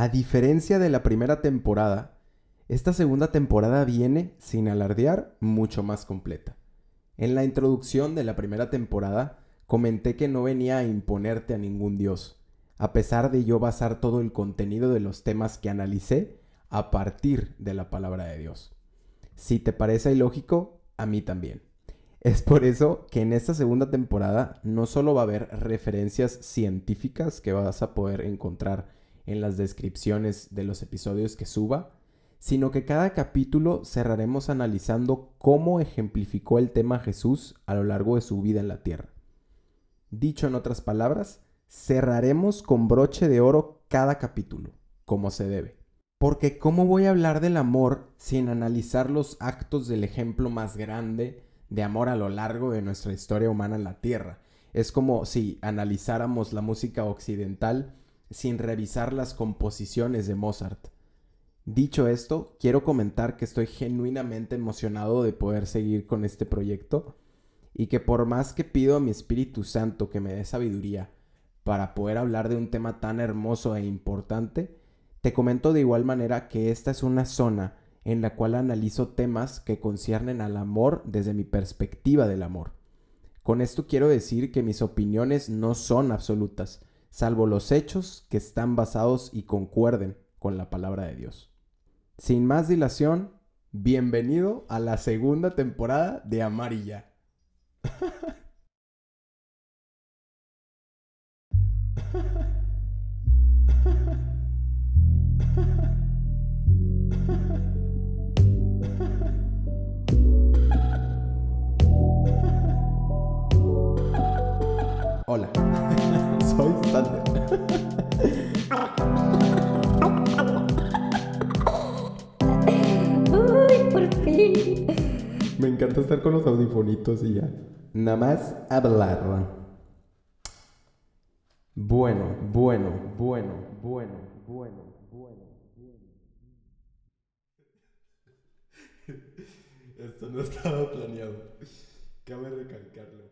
A diferencia de la primera temporada, esta segunda temporada viene, sin alardear, mucho más completa. En la introducción de la primera temporada comenté que no venía a imponerte a ningún dios, a pesar de yo basar todo el contenido de los temas que analicé a partir de la palabra de Dios. Si te parece ilógico, a mí también. Es por eso que en esta segunda temporada no solo va a haber referencias científicas que vas a poder encontrar en las descripciones de los episodios que suba, sino que cada capítulo cerraremos analizando cómo ejemplificó el tema Jesús a lo largo de su vida en la tierra. Dicho en otras palabras, cerraremos con broche de oro cada capítulo, como se debe. Porque ¿cómo voy a hablar del amor sin analizar los actos del ejemplo más grande de amor a lo largo de nuestra historia humana en la Tierra? Es como si analizáramos la música occidental sin revisar las composiciones de Mozart. Dicho esto, quiero comentar que estoy genuinamente emocionado de poder seguir con este proyecto y que por más que pido a mi Espíritu Santo que me dé sabiduría para poder hablar de un tema tan hermoso e importante, te comento de igual manera que esta es una zona en la cual analizo temas que conciernen al amor desde mi perspectiva del amor. Con esto quiero decir que mis opiniones no son absolutas, salvo los hechos que están basados y concuerden con la palabra de Dios. Sin más dilación, bienvenido a la segunda temporada de Amarilla. Hola, Me encanta estar con los audifonitos y ya. Nada más hablar. Bueno, bueno, bueno, bueno, bueno, bueno, bueno. Esto no estaba planeado. Cabe recalcarlo.